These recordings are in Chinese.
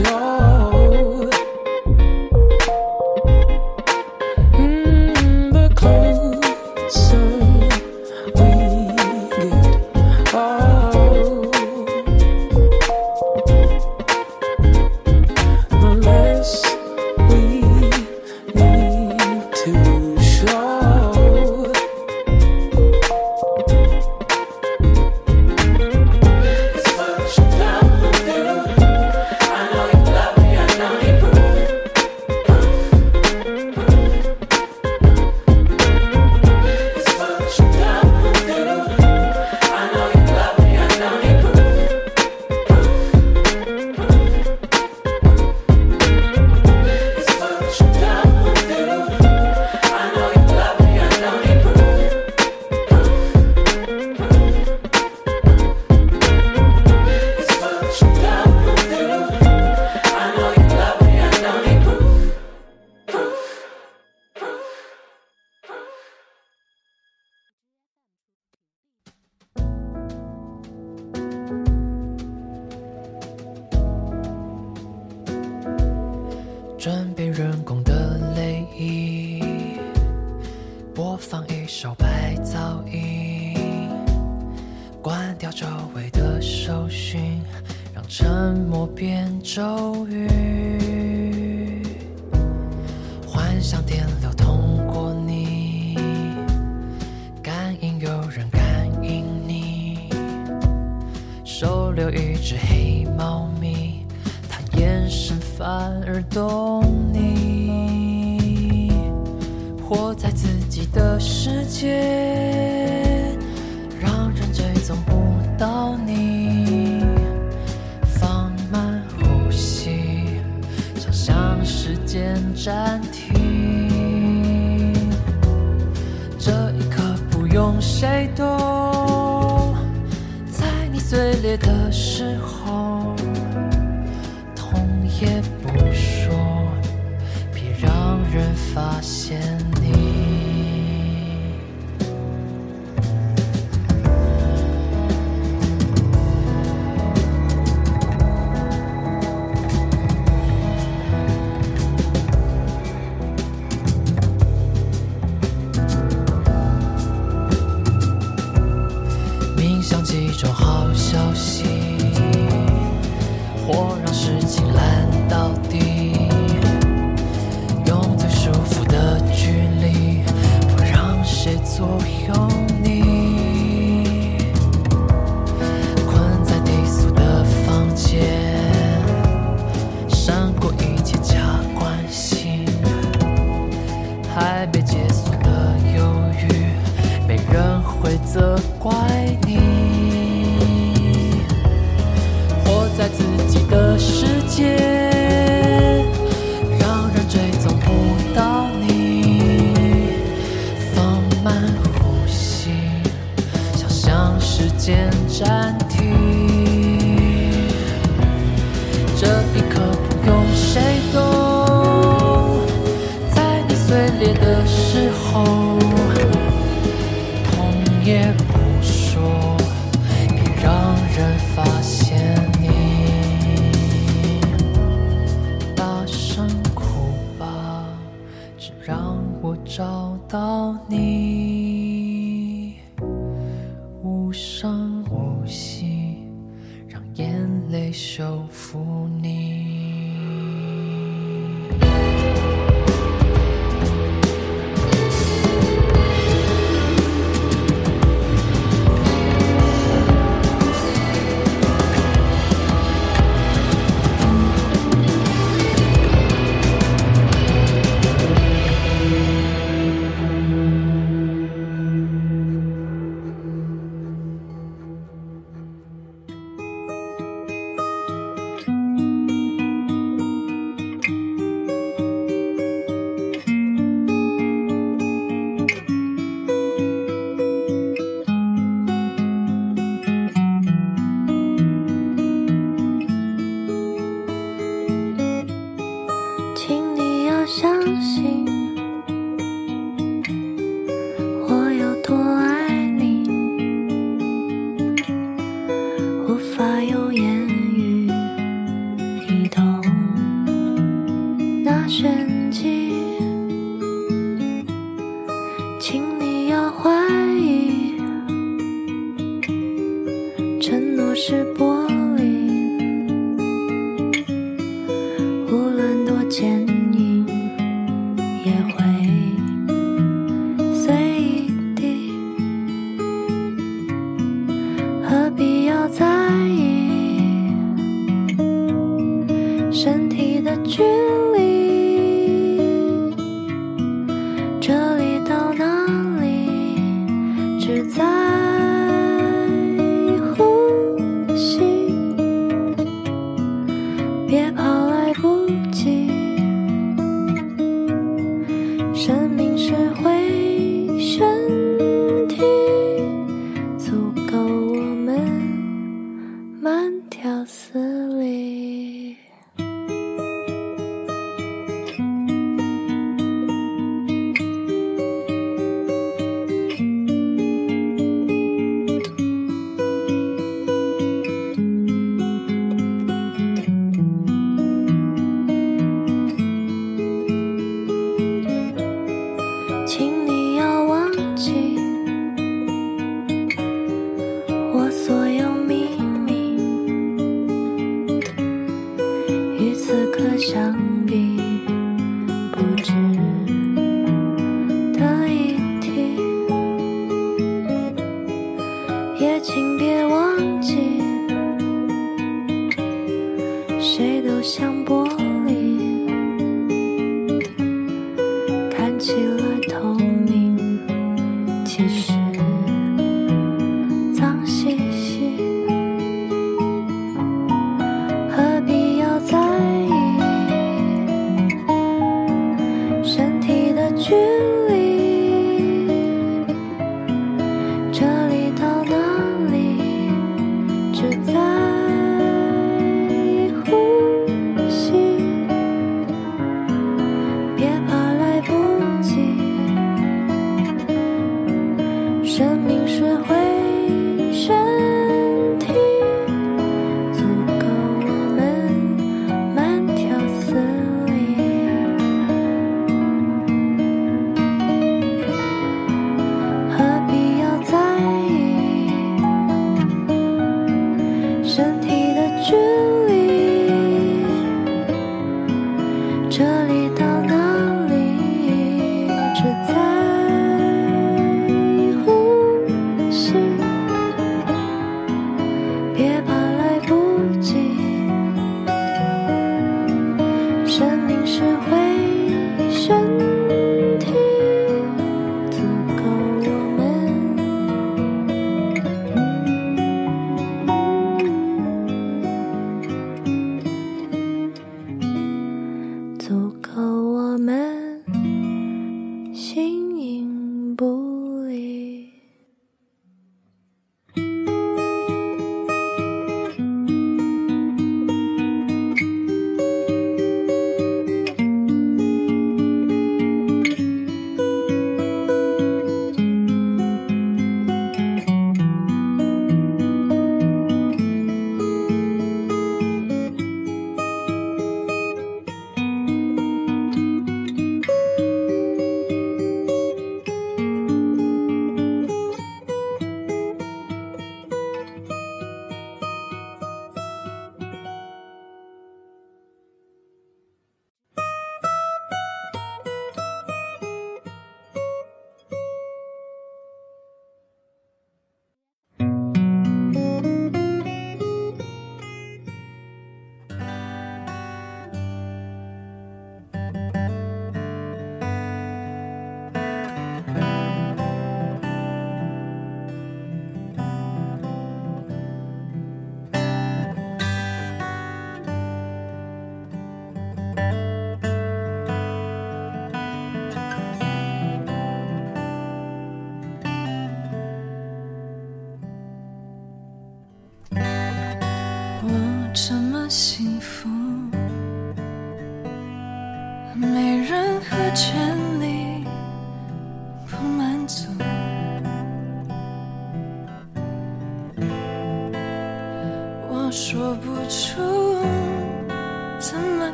No. 首白噪音，关掉周围的搜寻，让沉默变咒语。幻想电流通过你，感应有人感应你，收留一只黑猫咪，它眼神反而动。界，让人追踪不到你，放慢呼吸，想象时间暂停。守护你。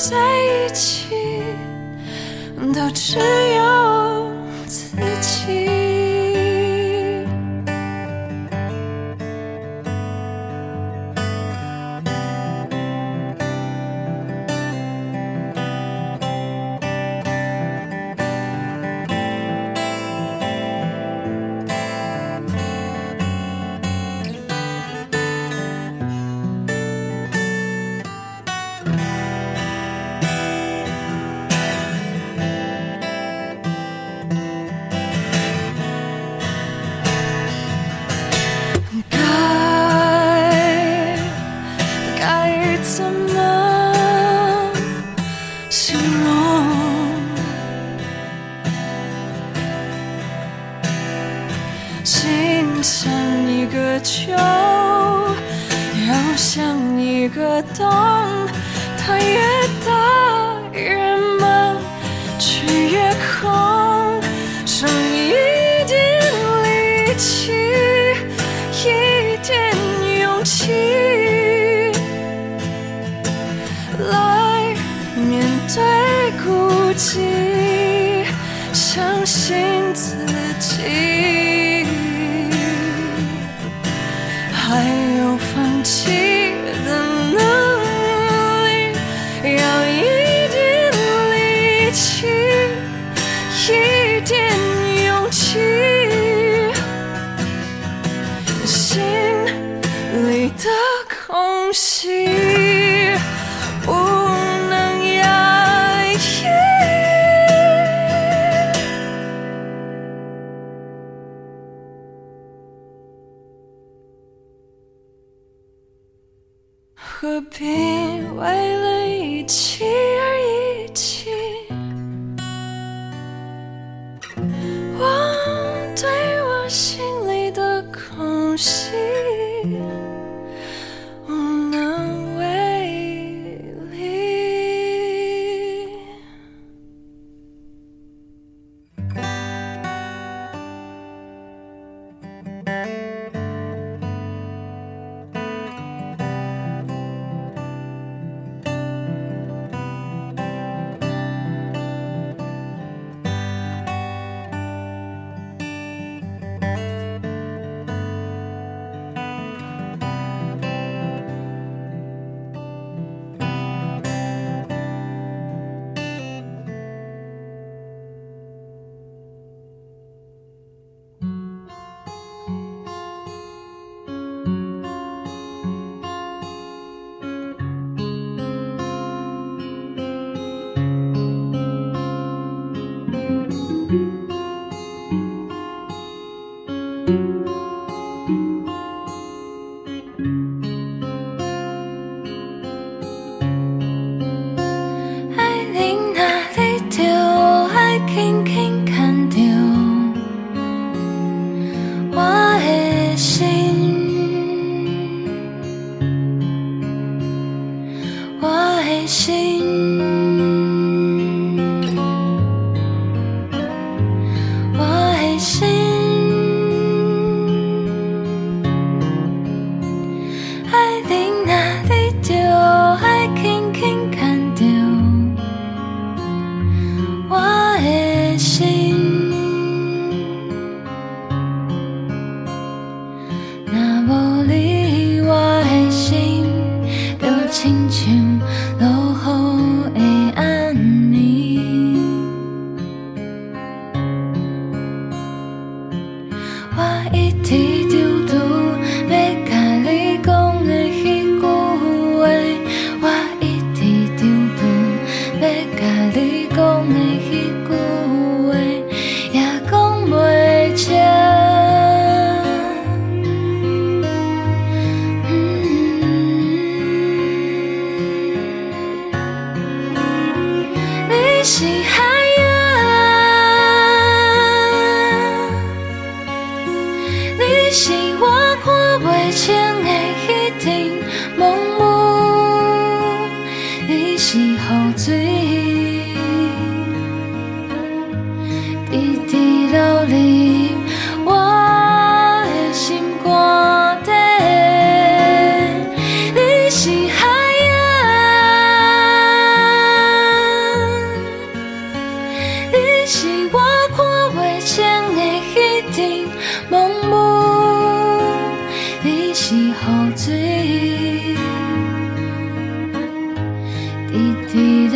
在一起都只有信自己还有放弃的能力要一点力气一点勇气心里的空隙。see 滴滴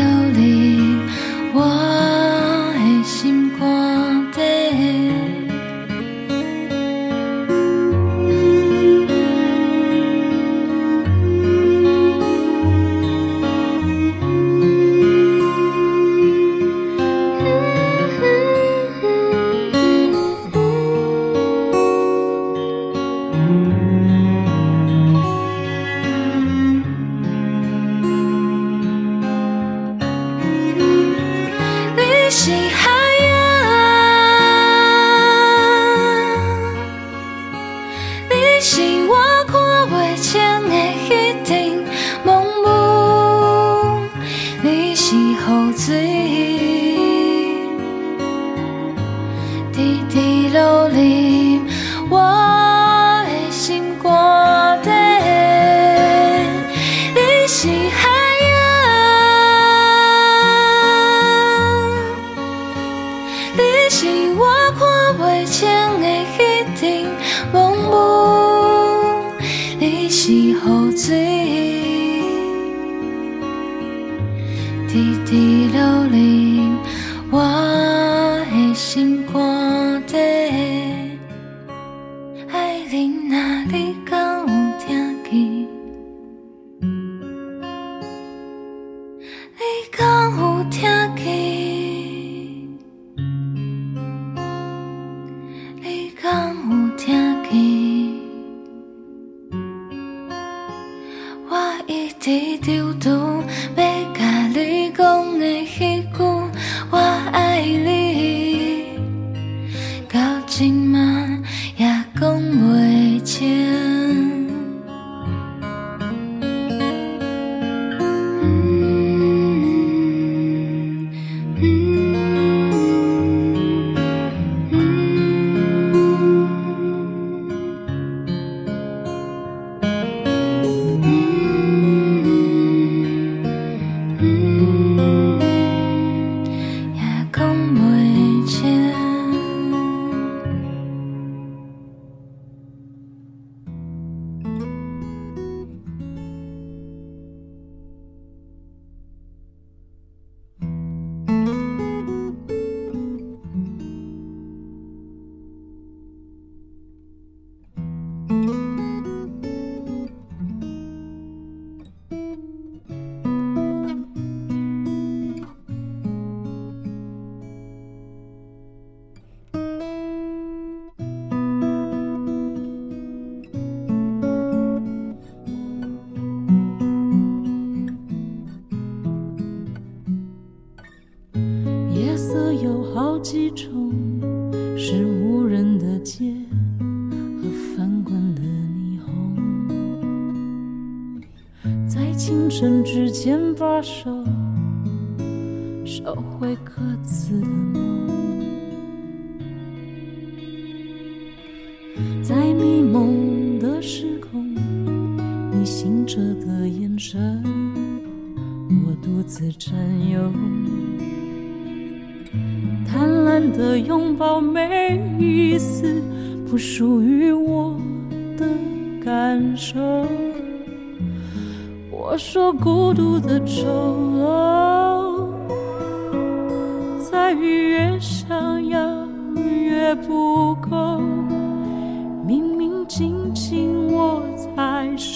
星光。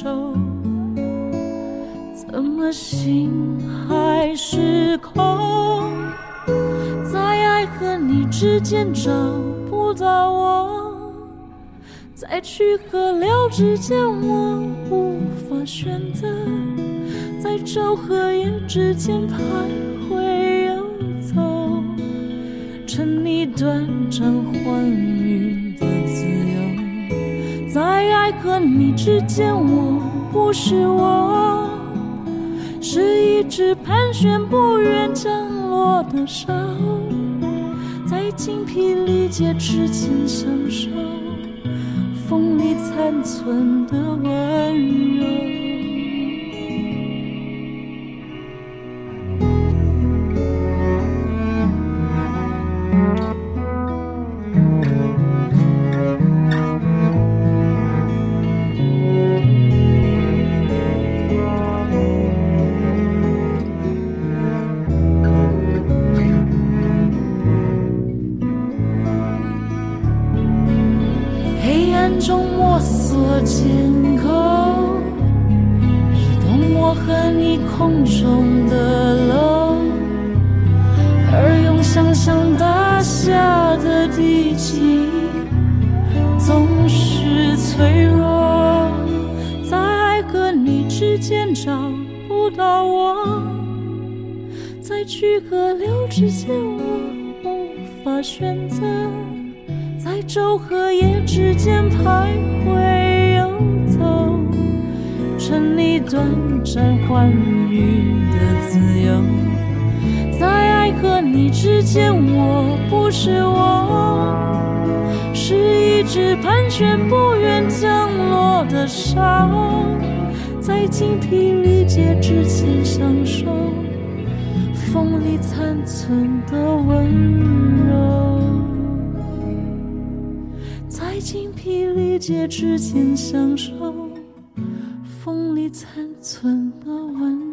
手，怎么心还是空？在爱和你之间找不到我，在去和留之间我无法选择，在昼和夜之间徘徊游走，趁你短暂欢愉，在爱和你之间我不是我。是一只盘旋不愿降落的手，在精疲力竭之前享受风里残存的温柔。去河流之间我无法选择。在昼和夜之间徘徊游走，趁你短暂欢愉的自由，在爱和你之间，我不是我，是一只盘旋不愿降落的沙，在精疲力竭之前享受风里残存的温柔，在精疲力竭之间享受风里残存的温柔。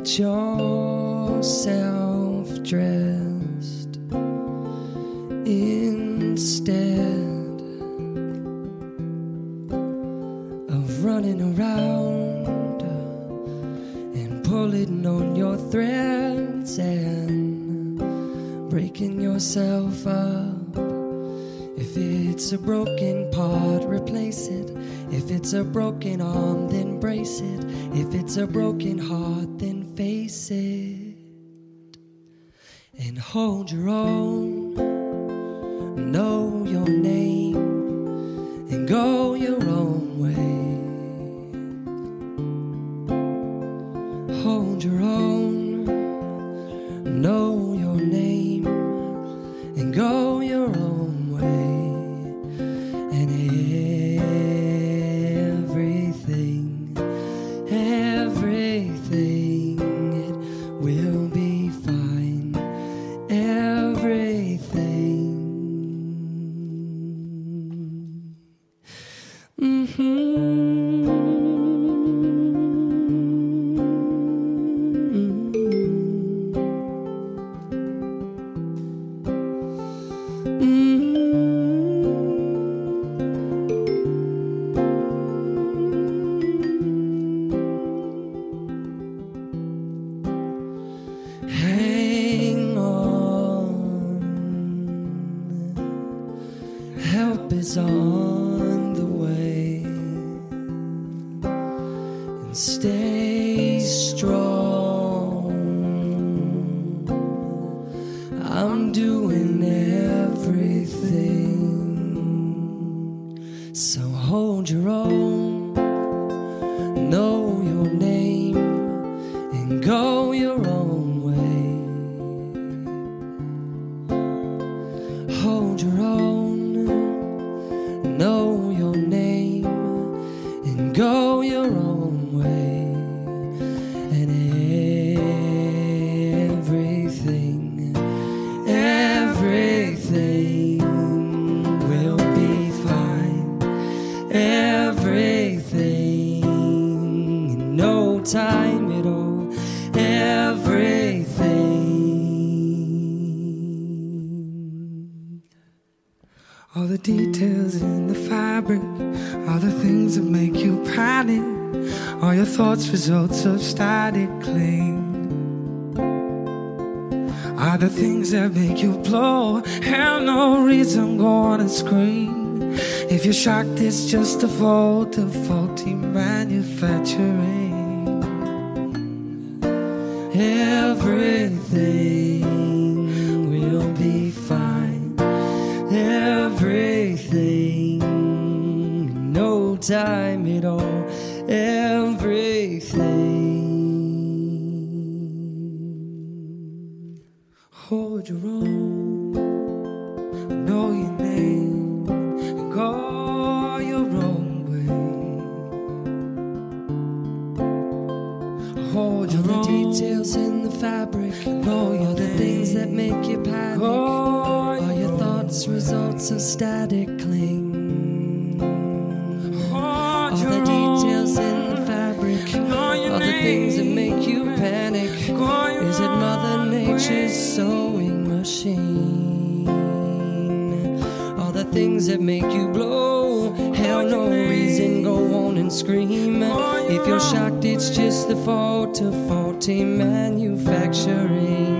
Get yourself dressed. Instead of running around and pulling on your threads and breaking yourself up. If it's a broken part, replace it. If it's a broken arm, then brace it. If it's a broken go know your name, and go results of static cling. Are the things that make you blow. Have no reason, go on and scream. If you're shocked, it's just a fault of faulty manufacturing. Everything will be fine. Everything, no time Hold your own, know your name, and go your own way. Hold your All own. details in the fabric, know your All the things that make you panic. All your, your thoughts, results of static cling. that make you blow. Hell, no reason, go on and scream. If you're shocked, it's just the fault of faulty manufacturing.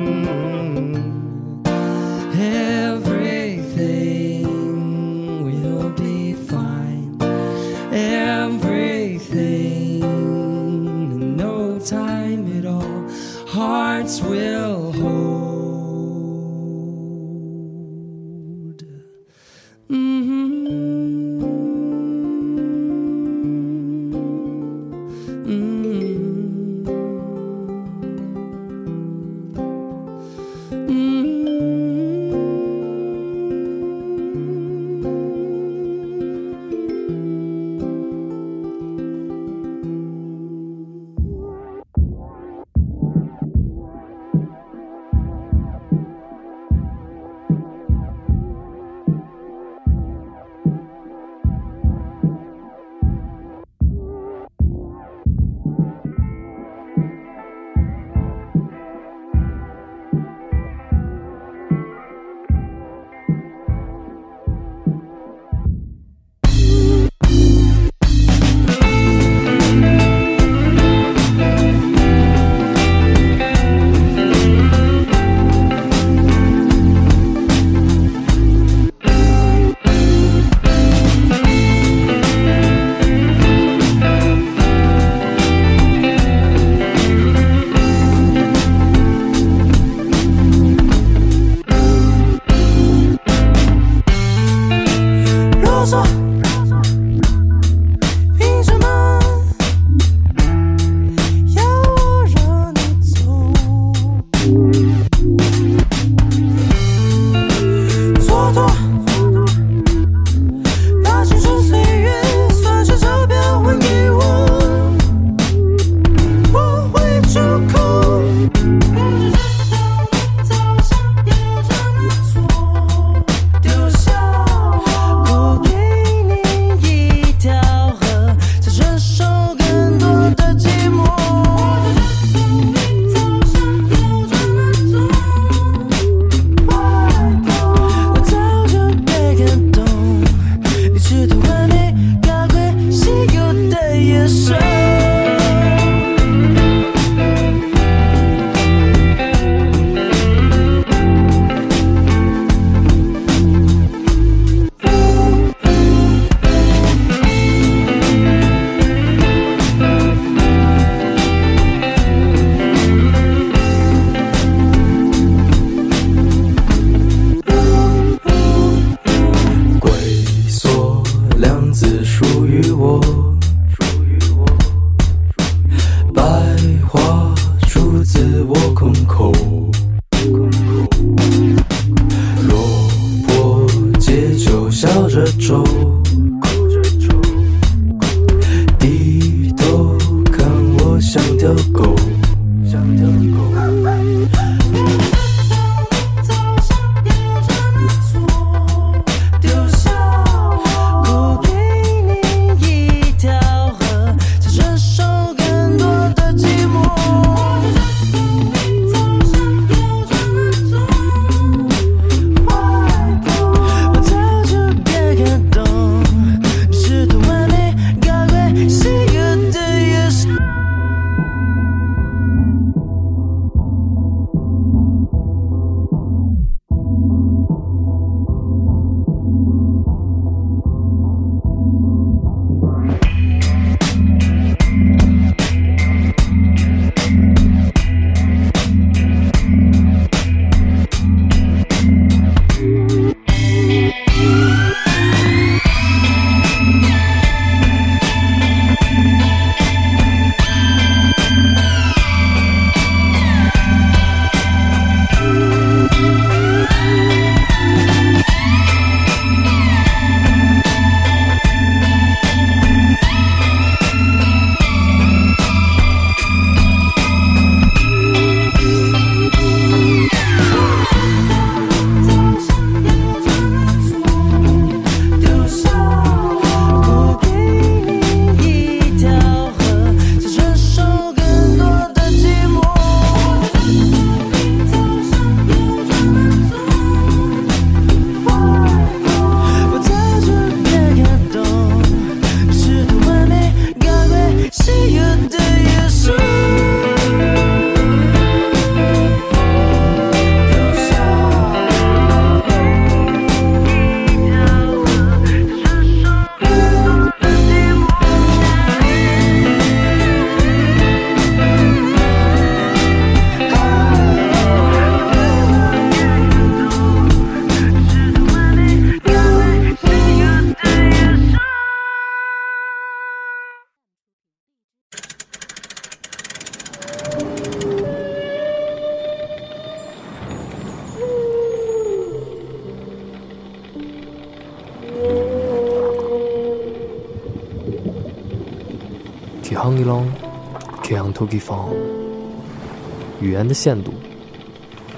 言的限度，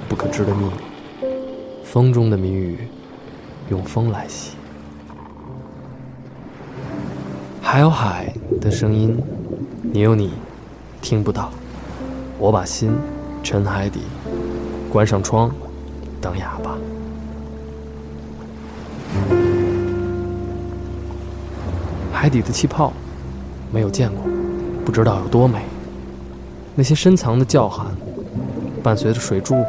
不可知的秘密，风中的谜语，用风来洗。还有海的声音，你有你听不到。我把心沉海底，关上窗，当哑巴。海底的气泡，没有见过，不知道有多美。那些深藏的叫喊，伴随着水柱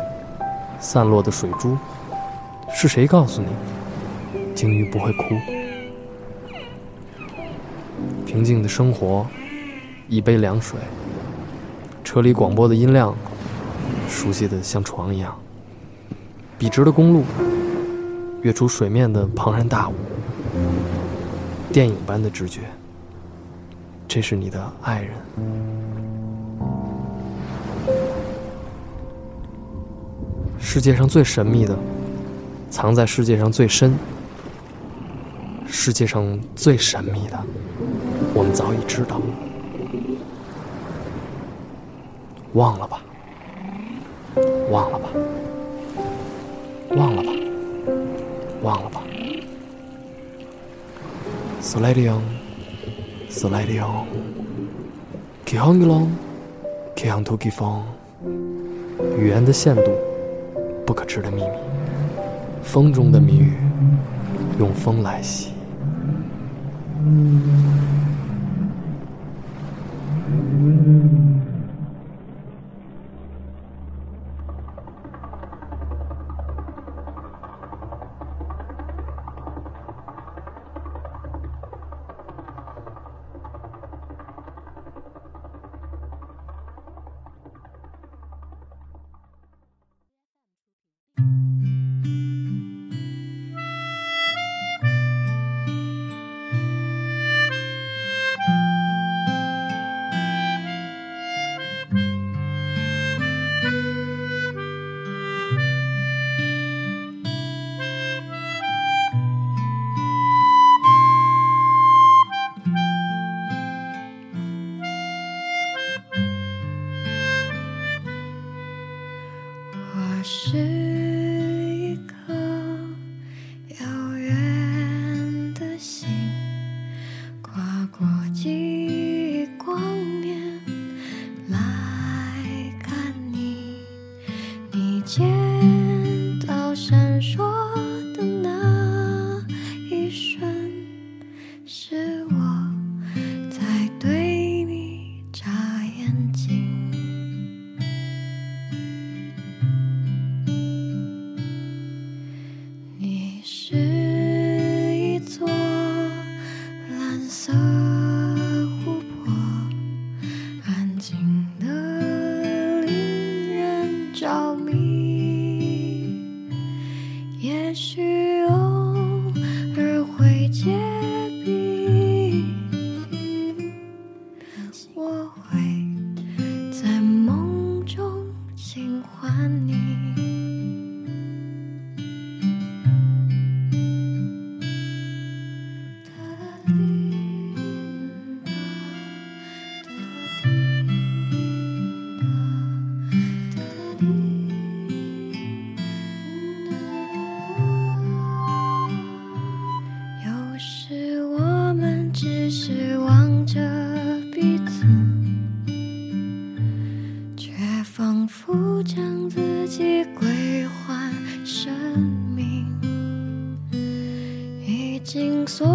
散落的水珠，是谁告诉你，鲸鱼不会哭？平静的生活，一杯凉水，车里广播的音量，熟悉的像床一样。笔直的公路，跃出水面的庞然大物，电影般的直觉。这是你的爱人。世界上最神秘的藏在世界上最深世界上最神秘的我们早已知道。忘了吧。忘了吧。忘了吧。忘了吧。Solidio solidio kihonig long kihon tokyo fall 语言的限度。不可知的秘密，风中的谜语，用风来洗。你己归还生命。已经所